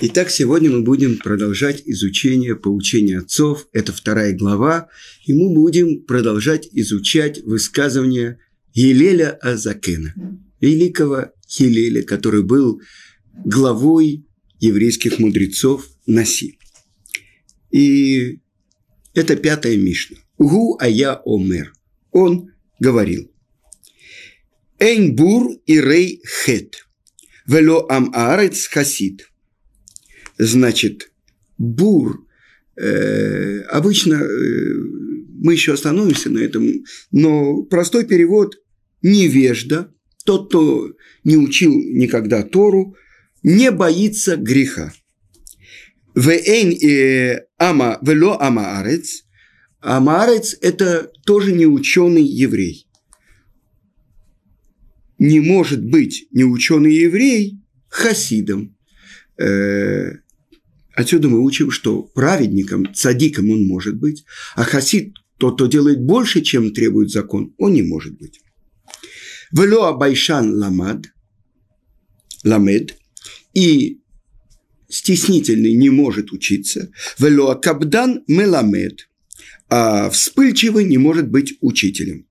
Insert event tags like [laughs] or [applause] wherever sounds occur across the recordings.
Итак, сегодня мы будем продолжать изучение поучения отцов. Это вторая глава. И мы будем продолжать изучать высказывания Елеля Азакена, великого Хилеля, который был главой еврейских мудрецов Наси. И это пятая Мишна. Угу ая омер. Он говорил. Эйнбур и рей хет. Вело ам аарец хасид значит, бур, э, обычно э, мы еще остановимся на этом, но простой перевод – невежда, тот, кто не учил никогда Тору, не боится греха. Вейн э, ама вело амаарец. Амаарец – это тоже не ученый еврей. Не может быть неученый еврей хасидом. Отсюда мы учим, что праведником, цадиком он может быть, а хасид, тот, кто делает больше, чем требует закон, он не может быть. Вело абайшан ламад, ламед, и стеснительный не может учиться. Вело кабдан меламед, а вспыльчивый не может быть учителем.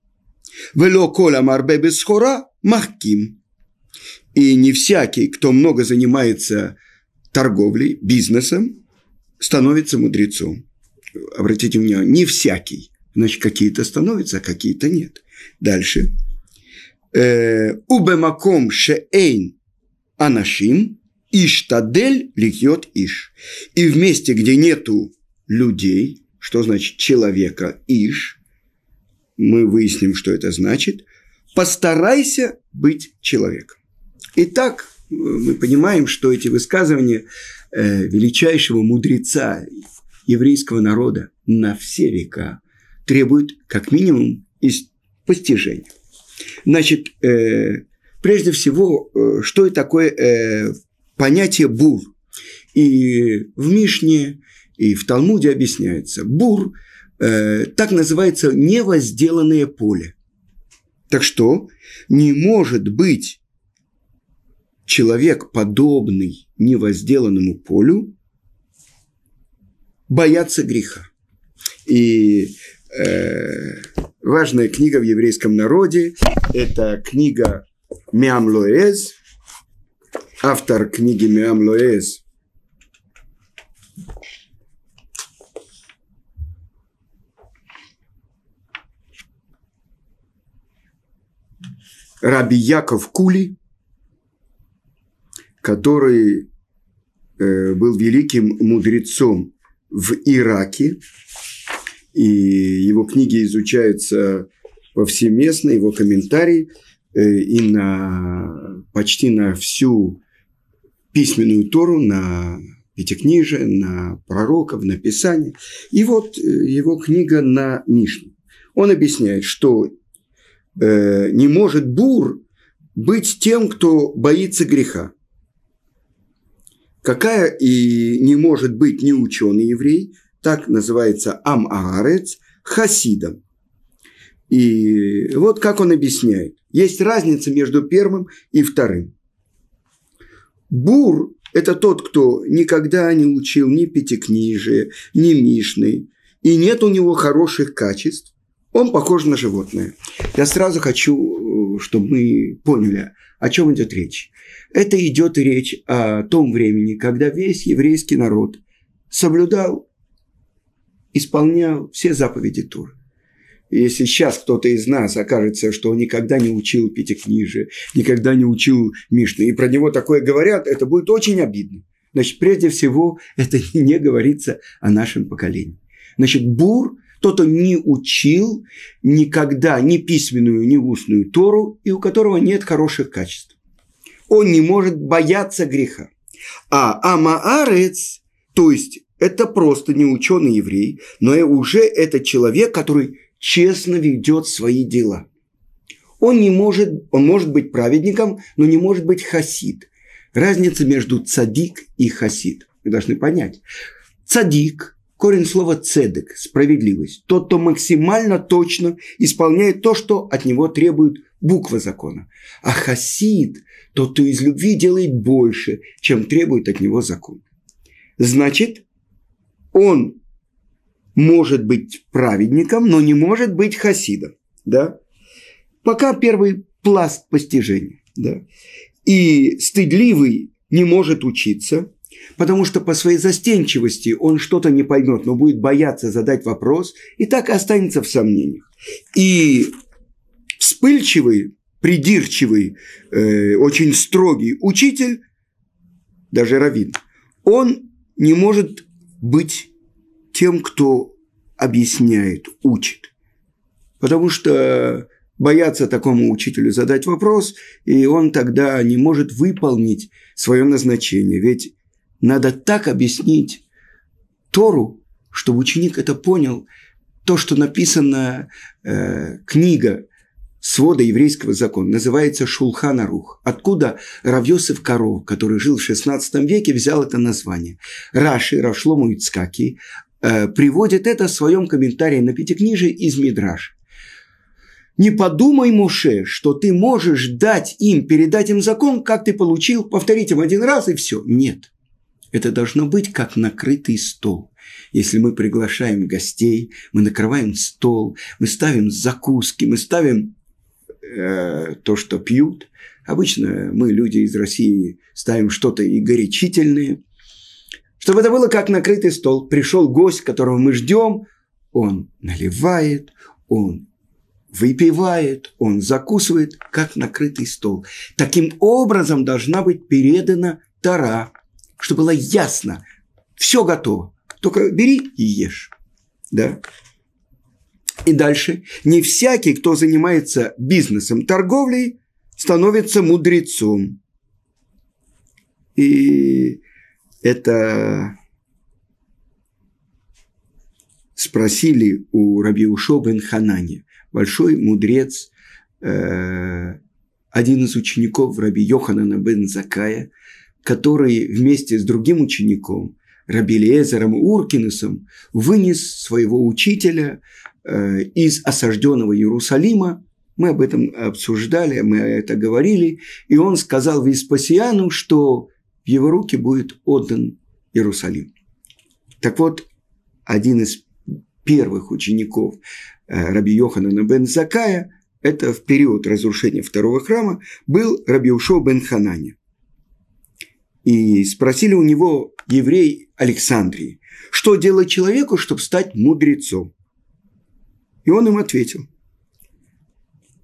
Вело кола марбе бесхора махким. И не всякий, кто много занимается торговлей, бизнесом становится мудрецом. Обратите внимание, не всякий. Значит, какие-то становятся, а какие-то нет. Дальше. Э, Убемаком шеэйн анашим иштадель льет иш. И в месте, где нету людей, что значит человека иш, мы выясним, что это значит, постарайся быть человеком. Итак, мы понимаем, что эти высказывания э, величайшего мудреца еврейского народа на все века требуют как минимум постижения. Значит, э, прежде всего, э, что это такое понятие бур? И в Мишне, и в Талмуде объясняется. Бур так называется невозделанное поле. Так что не может быть человек, подобный невозделанному полю, боятся греха. И э, важная книга в еврейском народе – это книга Миам Лоэз, автор книги Миам Лоэз Раби Яков Кули, который э, был великим мудрецом в Ираке, и его книги изучаются повсеместно, его комментарии э, и на, почти на всю письменную Тору, на Пятикнижие, на пророков, на Писание. И вот э, его книга на Мишну. Он объясняет, что не может бур быть тем, кто боится греха какая и не может быть не ученый еврей, так называется Ам-Аарец, хасидом. И вот как он объясняет. Есть разница между первым и вторым. Бур – это тот, кто никогда не учил ни пятикнижия, ни Мишны, и нет у него хороших качеств, он похож на животное. Я сразу хочу, чтобы мы поняли, о чем идет речь. Это идет речь о том времени, когда весь еврейский народ соблюдал, исполнял все заповеди Тура. И если сейчас кто-то из нас окажется, что он никогда не учил Пятикнижие, никогда не учил Мишну, и про него такое говорят, это будет очень обидно. Значит, прежде всего, это [laughs] не говорится о нашем поколении. Значит, Бур – тот, кто не учил никогда ни письменную, ни устную Тору, и у которого нет хороших качеств он не может бояться греха. А Амаарец, то есть это просто не ученый еврей, но и уже это человек, который честно ведет свои дела. Он не может, он может быть праведником, но не может быть хасид. Разница между цадик и хасид. Вы должны понять. Цадик – корень слова цедек – справедливость. Тот, кто максимально точно исполняет то, что от него требует буква закона. А хасид тот, кто из любви делает больше, чем требует от него закон. значит, он может быть праведником, но не может быть хасидом. Да? Пока первый пласт постижения. Да? И стыдливый не может учиться, потому что по своей застенчивости он что-то не поймет, но будет бояться задать вопрос, и так останется в сомнениях. И вспыльчивый, придирчивый, э, очень строгий учитель, даже раввин, он не может быть тем, кто объясняет, учит. Потому что боятся такому учителю задать вопрос, и он тогда не может выполнить свое назначение. Ведь надо так объяснить Тору, чтобы ученик это понял, то, что написано э, книга свода еврейского закона, называется Шулхан Арух. Откуда Равьосов Коров, который жил в XVI веке, взял это название. Раши, Равшлому Ицкаки, э, приводит это в своем комментарии на Пятикнижие из Мидраш. Не подумай, Муше, что ты можешь дать им, передать им закон, как ты получил, повторить им один раз и все. Нет. Это должно быть как накрытый стол. Если мы приглашаем гостей, мы накрываем стол, мы ставим закуски, мы ставим э, то, что пьют. Обычно мы, люди из России, ставим что-то и горячительное. Чтобы это было как накрытый стол. Пришел гость, которого мы ждем, он наливает, он выпивает, он закусывает, как накрытый стол. Таким образом должна быть передана Тара, чтобы было ясно, все готово, только бери и ешь. Да? И дальше. Не всякий, кто занимается бизнесом, торговлей, становится мудрецом. И это спросили у Раби Ушо бен Ханани большой мудрец, э, один из учеников Раби Йоханана бен Закая, который вместе с другим учеником, Раби Лезером Уркинусом, вынес своего учителя из осажденного Иерусалима. Мы об этом обсуждали, мы это говорили. И он сказал Веспасиану, что в его руки будет отдан Иерусалим. Так вот, один из первых учеников Э, Раби Йоханана бен Закая, это в период разрушения второго храма, был Раби Ушо бен Ханани. И спросили у него еврей Александрии, что делать человеку, чтобы стать мудрецом? И он им ответил,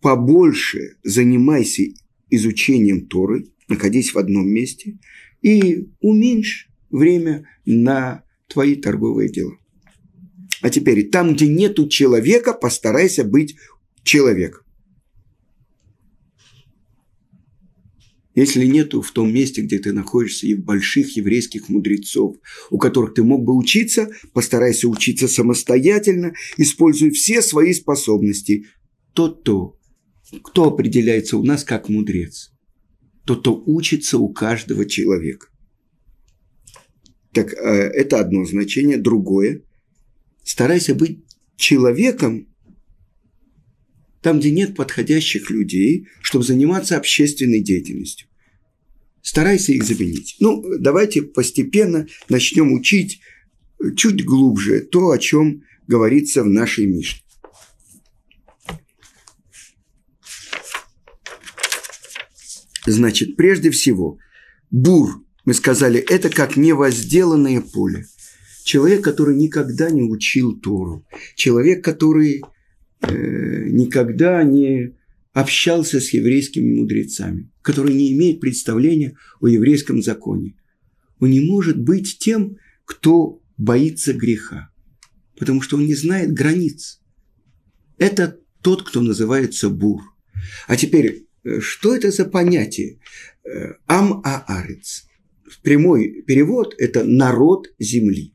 побольше занимайся изучением Торы, находись в одном месте, и уменьшь время на твои торговые дела. А теперь, там, где нету человека, постарайся быть человеком. Если нету в том месте, где ты находишься, и больших еврейских мудрецов, у которых ты мог бы учиться, постарайся учиться самостоятельно, используя все свои способности. Тот-то, кто определяется у нас как мудрец, тот, кто учится у каждого человека. Так э, это одно значение. Другое – старайся быть человеком там, где нет подходящих людей, чтобы заниматься общественной деятельностью. Старайся их заменить. Ну, давайте постепенно начнем учить чуть глубже то, о чем говорится в нашей Мишне. Значит, прежде всего, бур, мы сказали, это как невозделанное поле человек, который никогда не учил Тору, человек, который э, никогда не общался с еврейскими мудрецами, который не имеет представления о еврейском законе. Он не может быть тем, кто боится греха, потому что он не знает границ. Это тот, кто называется бур. А теперь, э, что это за понятие? Э, Ам-Аарец. Прямой перевод – это народ земли.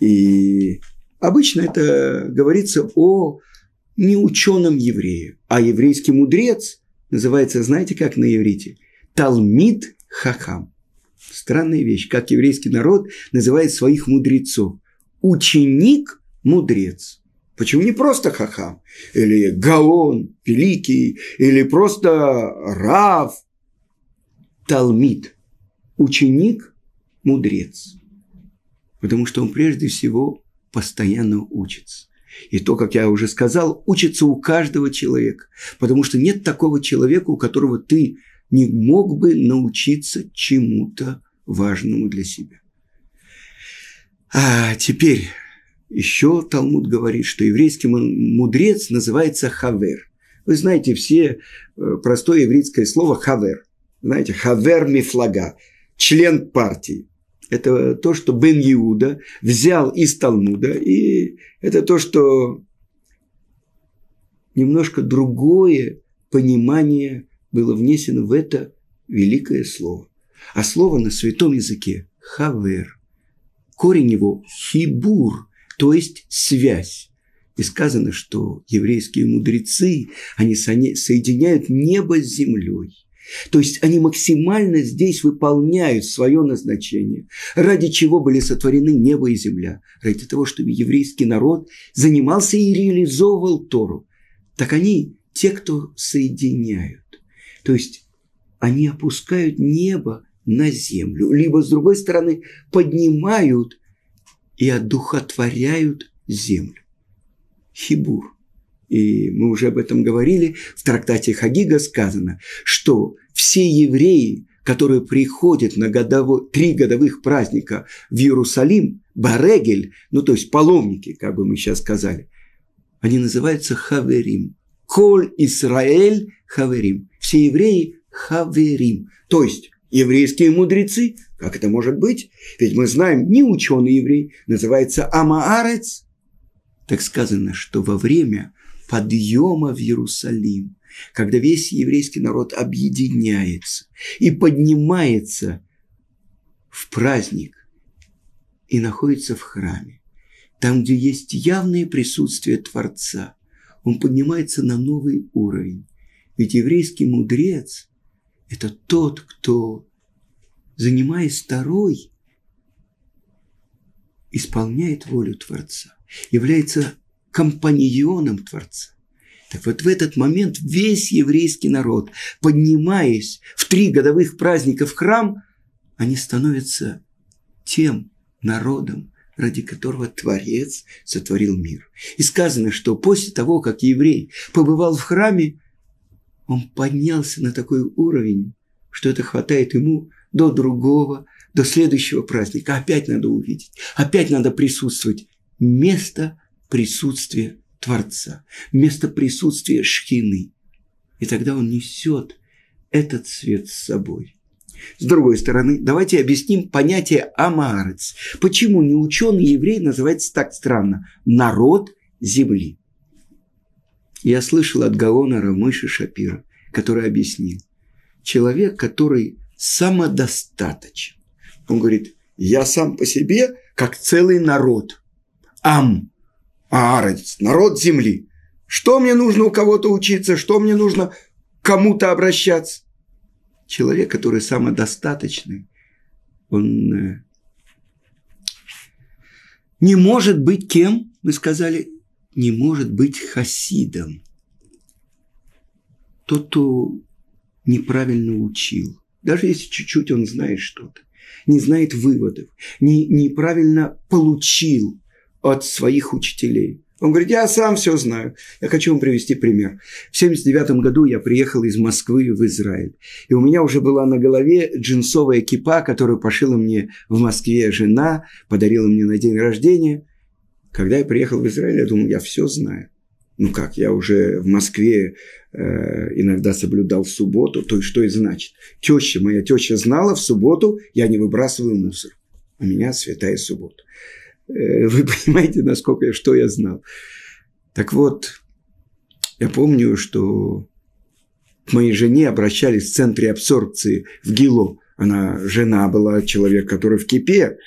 И обычно это говорится о неученом еврее, а еврейский мудрец называется, знаете, как на иврите? Талмид Хахам. Странная вещь, как еврейский народ называет своих мудрецов. Ученик – мудрец. Почему не просто хахам? Или гаон, великий, или просто рав, талмид. Ученик мудрец. Потому что он прежде всего постоянно учится. И то, как я уже сказал, учится у каждого человека. Потому что нет такого человека, у которого ты не мог бы научиться чему-то важному для себя. А теперь еще Талмуд говорит, что еврейский мудрец называется хавер. Вы знаете все э, простое еврейское слово хавер. Знаете, хавер мифлага, член партии. Это то, что Бен Иуда взял из Талмуда, и это то, что немножко другое понимание было внесено в это великое слово. А слово на святом языке – хавер. Корень его – хибур, то есть связь. И сказано, что еврейские мудрецы, они соединяют небо с землей. То есть они максимально здесь выполняют свое назначение, ради чего были сотворены небо и земля, ради того, чтобы еврейский народ занимался и реализовывал Тору. Так они те, кто соединяют. То есть они опускают небо на землю, либо, с другой стороны, поднимают и одухотворяют землю. Хибур. И мы уже об этом говорили. В трактате Хагига сказано, что все евреи, которые приходят на годово, три годовых праздника в Иерусалим, Барегель, ну то есть паломники, как бы мы сейчас сказали, они называются Хаверим. Коль Исраэль Хаверим. Все евреи Хаверим. То есть еврейские мудрецы, как это может быть? Ведь мы знаем, не ученый еврей, называется Амаарец. Так сказано, что во время подъема в Иерусалим, когда весь еврейский народ объединяется и поднимается в праздник и находится в храме, там, где есть явное присутствие Творца, он поднимается на новый уровень. Ведь еврейский мудрец – это тот, кто, занимаясь второй, исполняет волю Творца, является компаньоном Творца. Так вот в этот момент весь еврейский народ, поднимаясь в три годовых праздника в храм, они становятся тем народом, ради которого Творец сотворил мир. И сказано, что после того, как еврей побывал в храме, он поднялся на такой уровень, что это хватает ему до другого, до следующего праздника. Опять надо увидеть, опять надо присутствовать. Место присутствия Творца, место присутствия Шхины. И тогда он несет этот свет с собой. С другой стороны, давайте объясним понятие Амаарец. Почему не ученый еврей называется так странно? Народ земли. Я слышал от Гаона Рамыши Шапира, который объяснил. Человек, который самодостаточен. Он говорит, я сам по себе, как целый народ. Ам. Аарец, народ земли. Что мне нужно у кого-то учиться, что мне нужно кому-то обращаться? Человек, который самодостаточный, он э, не может быть кем, мы сказали, не может быть хасидом. Тот, кто неправильно учил, даже если чуть-чуть он знает что-то, не знает выводов, не, неправильно получил от своих учителей. Он говорит, я сам все знаю. Я хочу вам привести пример. В 79 году я приехал из Москвы в Израиль. И у меня уже была на голове джинсовая кипа, которую пошила мне в Москве жена, подарила мне на день рождения. Когда я приехал в Израиль, я думал, я все знаю. Ну как, я уже в Москве э, иногда соблюдал субботу, то есть что это значит? Теща, моя теща знала, в субботу я не выбрасываю мусор. У меня святая суббота. Э, вы [laughs] понимаете, насколько я, что я знал. Так вот, я помню, что к моей жене обращались в центре абсорбции в Гило. Она жена была, человек, который в кипе.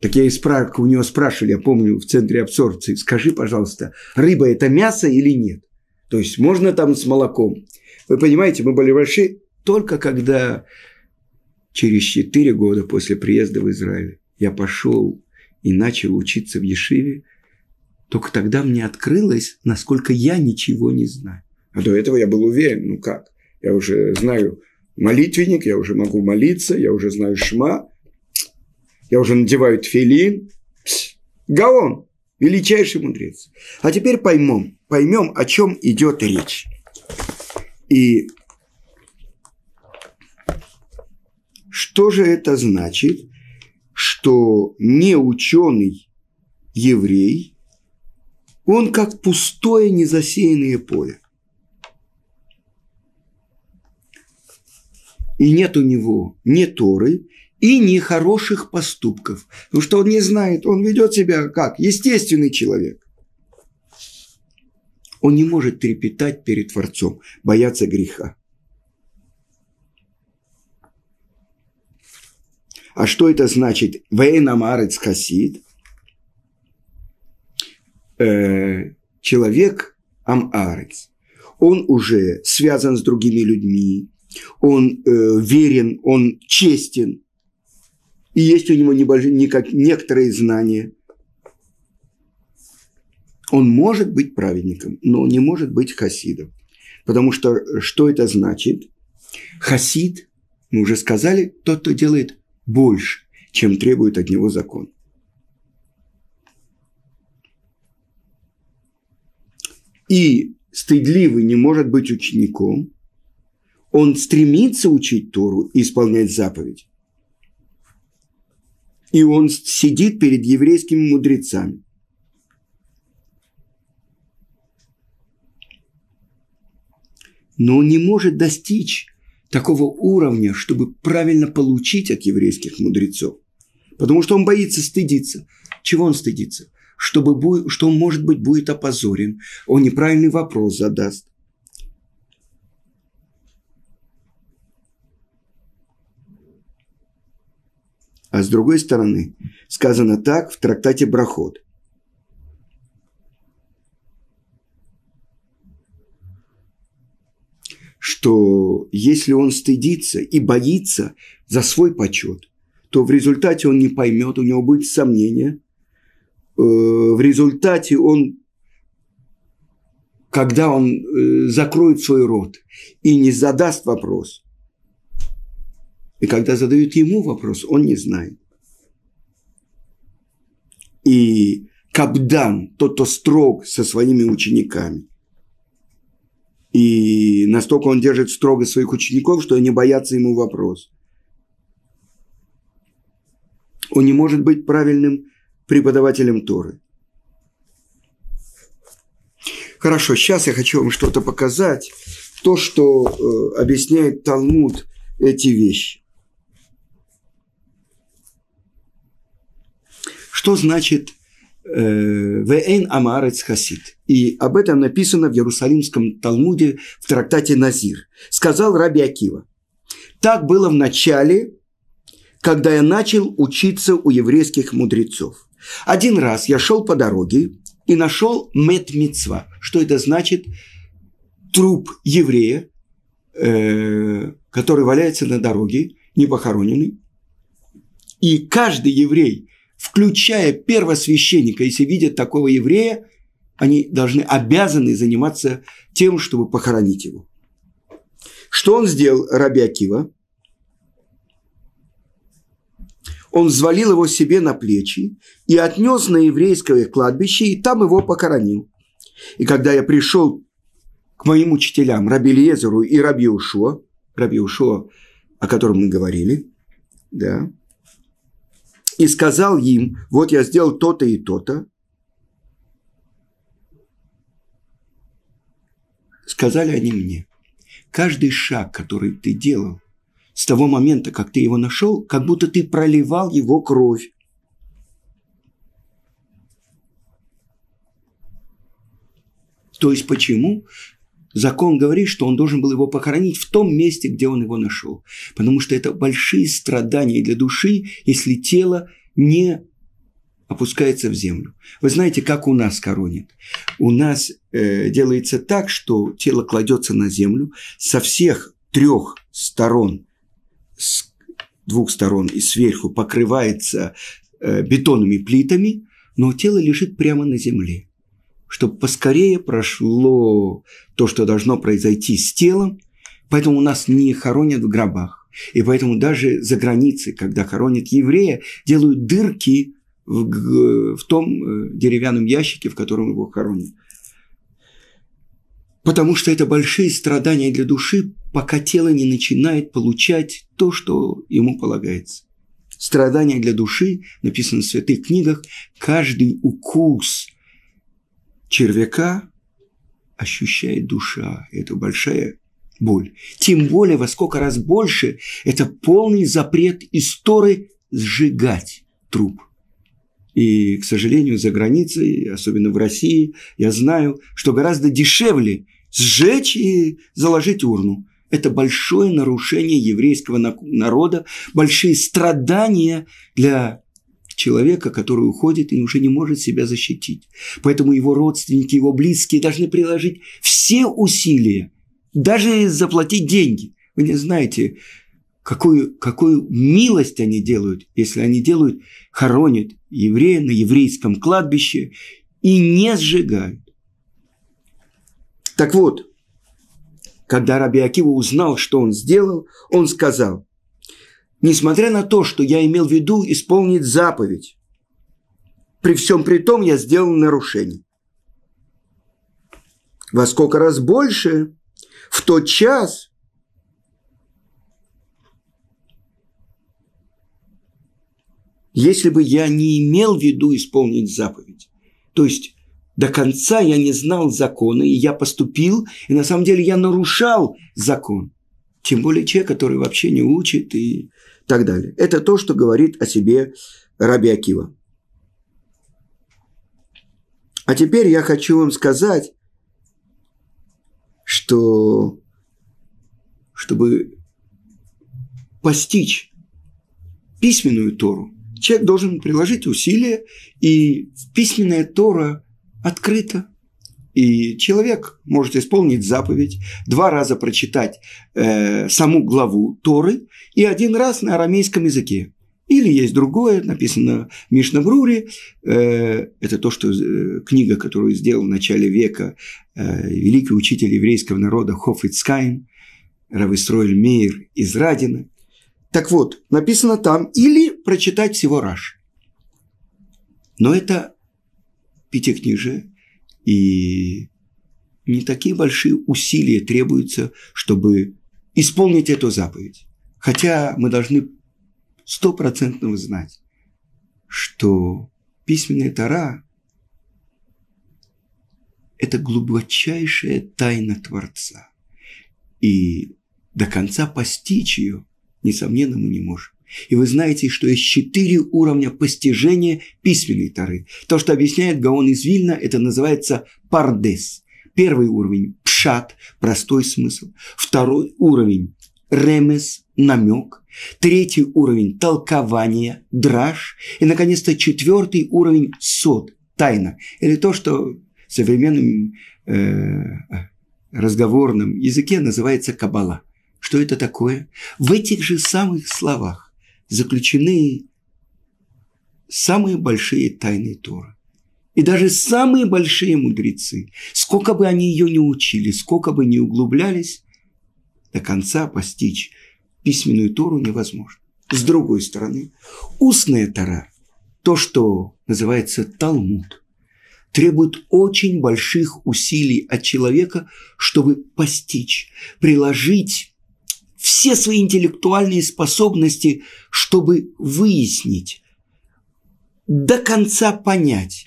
Так я и спра... у нее спрашивали, я помню, в центре абсорбции, скажи, пожалуйста, рыба – это мясо или нет? То есть можно там с молоком? Вы понимаете, мы были большие только когда через четыре года после приезда в Израиль я пошел и начал учиться в Ешиве, только тогда мне открылось, насколько я ничего не знаю. А до этого я был уверен, ну как, я уже знаю молитвенник, я уже могу молиться, я уже знаю шма. я уже надеваю тфилин. Гаон, величайший мудрец. А теперь поймем, поймем, о чем идет речь. И что же это значит, что не ученый еврей, он как пустое незасеянное поле. И нет у него ни Торы, и ни хороших поступков. Потому что он не знает, он ведет себя как естественный человек. Он не может трепетать перед Творцом, бояться греха. А что это значит? Вейнамарец хасид. Э, человек амарец. Он уже связан с другими людьми, он э, верен, он честен, и есть у него небольшие, некоторые знания. Он может быть праведником, но не может быть хасидом. Потому что что это значит? Хасид, мы уже сказали, тот, кто делает больше, чем требует от него закон. И стыдливый не может быть учеником, он стремится учить Тору и исполнять заповедь. И он сидит перед еврейскими мудрецами. Но он не может достичь такого уровня, чтобы правильно получить от еврейских мудрецов. Потому что он боится стыдиться. Чего он стыдится? Чтобы, что он, может быть, будет опозорен, он неправильный вопрос задаст. А с другой стороны, сказано так в трактате Брахот. Что если он стыдится и боится за свой почет, то в результате он не поймет, у него будет сомнение. Э, в результате он, когда он э, закроет свой рот и не задаст вопрос – и когда задают ему вопрос, он не знает. И Кабдан, тот, кто строг со своими учениками, и настолько он держит строго своих учеников, что они боятся ему вопрос. Он не может быть правильным преподавателем Торы. Хорошо, сейчас я хочу вам что-то показать. То, что э, объясняет Талмуд эти вещи. Что значит э, «Веэн амарец хасид»? И об этом написано в Иерусалимском Талмуде в трактате Назир. Сказал Раби Акива. Так было в начале, когда я начал учиться у еврейских мудрецов. Один раз я шел по дороге и нашел мет. Что это значит? Труп еврея, э, который валяется на дороге, не похороненный. И каждый еврей включая первосвященника, если видят такого еврея, они должны, обязаны заниматься тем, чтобы похоронить его. Что он сделал, Раби Акива? Он взвалил его себе на плечи и отнес на еврейское кладбище, и там его похоронил. И когда я пришел к моим учителям, Раби Лезеру и Раби Ушо, Раби Ушо, о котором мы говорили, да, и сказал им, вот я сделал то-то и то-то, сказали они мне, каждый шаг, который ты делал, с того момента, как ты его нашел, как будто ты проливал его кровь. То есть почему? Закон говорит, что он должен был его похоронить в том месте, где он его нашел. Потому что это большие страдания для души, если тело не опускается в землю. Вы знаете, как у нас коронит? У нас э, делается так, что тело кладется на землю со всех трех сторон, с двух сторон и сверху покрывается э, бетонными плитами, но тело лежит прямо на земле чтобы поскорее прошло то, что должно произойти с телом, поэтому у нас не хоронят в гробах. И поэтому даже за границей, когда хоронят еврея, делают дырки в, в том э, деревянном ящике, в котором его хоронят. Потому что это большие страдания для души, пока тело не начинает получать то, что ему полагается. Страдания для души, написано в святых книгах, каждый укус червяка ощущает душа. Это большая боль. Тем более, во сколько раз больше, это полный запрет истории сжигать труп. И, к сожалению, за границей, особенно в России, я знаю, что гораздо дешевле сжечь и заложить урну. Это большое нарушение еврейского народа, большие страдания для человека, который уходит и уже не может себя защитить. Поэтому его родственники, его близкие должны приложить все усилия, даже заплатить деньги. Вы не знаете, какую, какую милость они делают, если они делают, хоронят еврея на еврейском кладбище и не сжигают. Так вот, когда Раби Акива узнал, что он сделал, он сказал, несмотря на то, что я имел в виду исполнить заповедь, при всем при том я сделал нарушение. Во сколько раз больше в тот час, если бы я не имел в виду исполнить заповедь. То есть до конца я не знал закона, и я поступил, и на самом деле я нарушал закон. Тем более человек, который вообще не учит и так далее. Это то, что говорит о себе Раби Акива. А теперь я хочу вам сказать, что чтобы постичь письменную Тору, человек должен приложить усилия, и письменная Тора открыта. И человек может исполнить заповедь, два раза прочитать э, саму главу Торы и один раз на арамейском языке. Или есть другое, написано в Мишнабруре, э, это то, что э, книга, которую сделал в начале века э, великий учитель еврейского народа Хофицкайн, Равистройль Мейер из Радина – так вот, написано там, или прочитать всего Раш. Но это пятикнижие, и не такие большие усилия требуются, чтобы исполнить эту заповедь. Хотя мы должны стопроцентно знать, что письменная Тара – это глубочайшая тайна Творца. И до конца постичь ее несомненно, мы не можем. И вы знаете, что есть четыре уровня постижения письменной Тары. То, что объясняет Гаон из Вильна, это называется пардес. Первый уровень – пшат, простой смысл. Второй уровень – ремес, намек. Третий уровень – толкование, драж. И, наконец-то, четвертый уровень – сод, тайна. Или то, что в современном э, разговорном языке называется кабала. Что это такое? В этих же самых словах заключены самые большие тайны Торы. И даже самые большие мудрецы, сколько бы они ее не учили, сколько бы не углублялись, до конца постичь письменную Тору невозможно. С другой стороны, устная Тора, то, что называется Талмуд, требует очень больших усилий от человека, чтобы постичь, приложить все свои интеллектуальные способности, чтобы выяснить, до конца понять.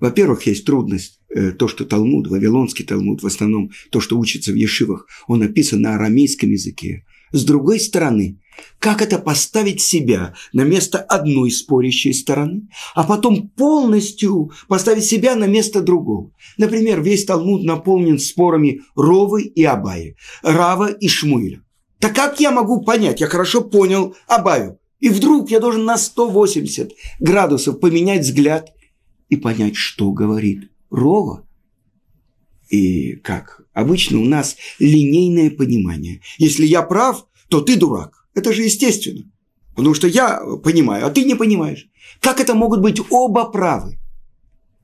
Во-первых, есть трудность, э, то, что Талмуд, Вавилонский Талмуд, в основном то, что учится в Ешивах, он написан на арамейском языке. С другой стороны, как это поставить себя на место одной спорящей стороны, а потом полностью поставить себя на место другого. Например, весь Талмуд наполнен спорами Ровы и Абаи, Рава и Шмуиля. Так как я могу понять? Я хорошо понял Абаю. И вдруг я должен на 180 градусов поменять взгляд и понять, что говорит Рова. И как? Обычно у нас линейное понимание. Если я прав, то ты дурак. Это же естественно. Потому что я понимаю, а ты не понимаешь. Как это могут быть оба правы?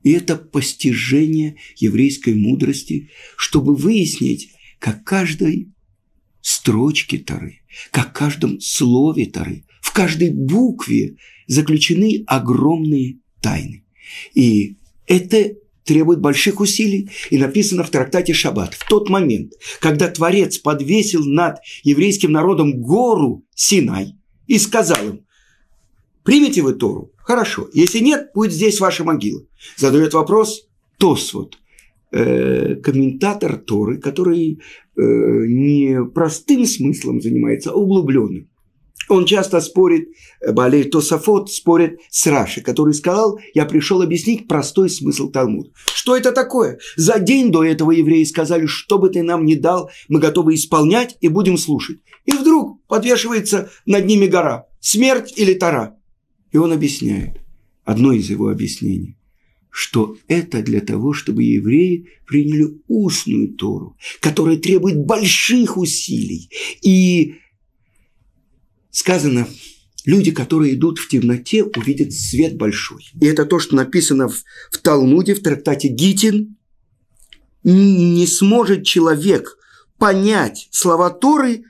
И это постижение еврейской мудрости, чтобы выяснить, как каждый строчки Тары, как в каждом слове Торы, в каждой букве заключены огромные тайны. И это требует больших усилий. И написано в трактате Шаббат. В тот момент, когда Творец подвесил над еврейским народом гору Синай и сказал им, примите вы Тору? Хорошо. Если нет, будет здесь ваша могила. Задает вопрос Тосвот, э, комментатор Торы, который э, не простым смыслом занимается, а углубленным. Он часто спорит, э, Балей Тософот спорит с Раши, который сказал, я пришел объяснить простой смысл Талмуда. Что это такое? За день до этого евреи сказали, что бы ты нам ни дал, мы готовы исполнять и будем слушать. И вдруг подвешивается над ними гора. Смерть или Тара. И он объясняет, одно из его объяснений, что это для того, чтобы евреи приняли устную Тору, которая требует больших усилий. И сказано, люди, которые идут в темноте, увидят свет большой. И это то, что написано в, в Талмуде, в трактате Гитин. Не сможет человек понять слова Торы,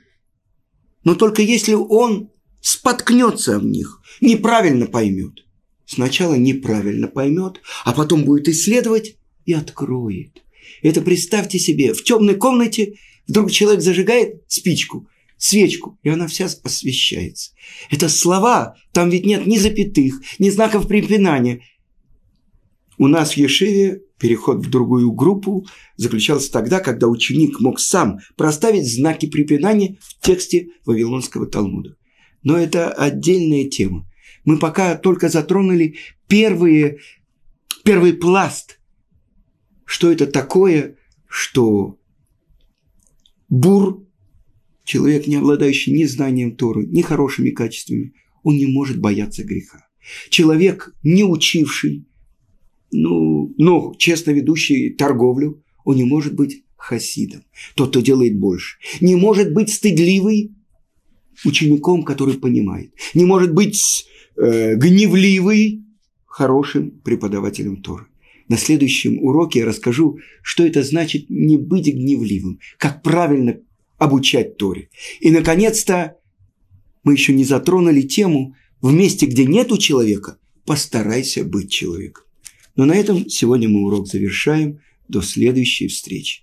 но только если он споткнется в них, неправильно поймет. Сначала неправильно поймет, а потом будет исследовать и откроет. Это представьте себе, в темной комнате вдруг человек зажигает спичку – свечку, и она вся освещается. Это слова, там ведь нет ни запятых, ни знаков препинания. У нас в Ешиве переход в другую группу заключался тогда, когда ученик мог сам проставить знаки препинания в тексте Вавилонского Талмуда. Но это отдельная тема. Мы пока только затронули первые, первый пласт. Что это такое, что бур Человек, не обладающий ни знанием Торы, ни хорошими качествами, он не может бояться греха. Человек, не учивший, ну, но честно ведущий торговлю, он не может быть хасидом, тот, кто делает больше. Не может быть стыдливый учеником, который понимает. Не может быть э, гневливый хорошим преподавателем Торы. На следующем уроке я расскажу, что это значит не быть гневливым, как правильно обучать Торе. И, наконец-то, мы еще не затронули тему «В месте, где нету человека, постарайся быть человеком». Но на этом сегодня мы урок завершаем. До следующей встречи.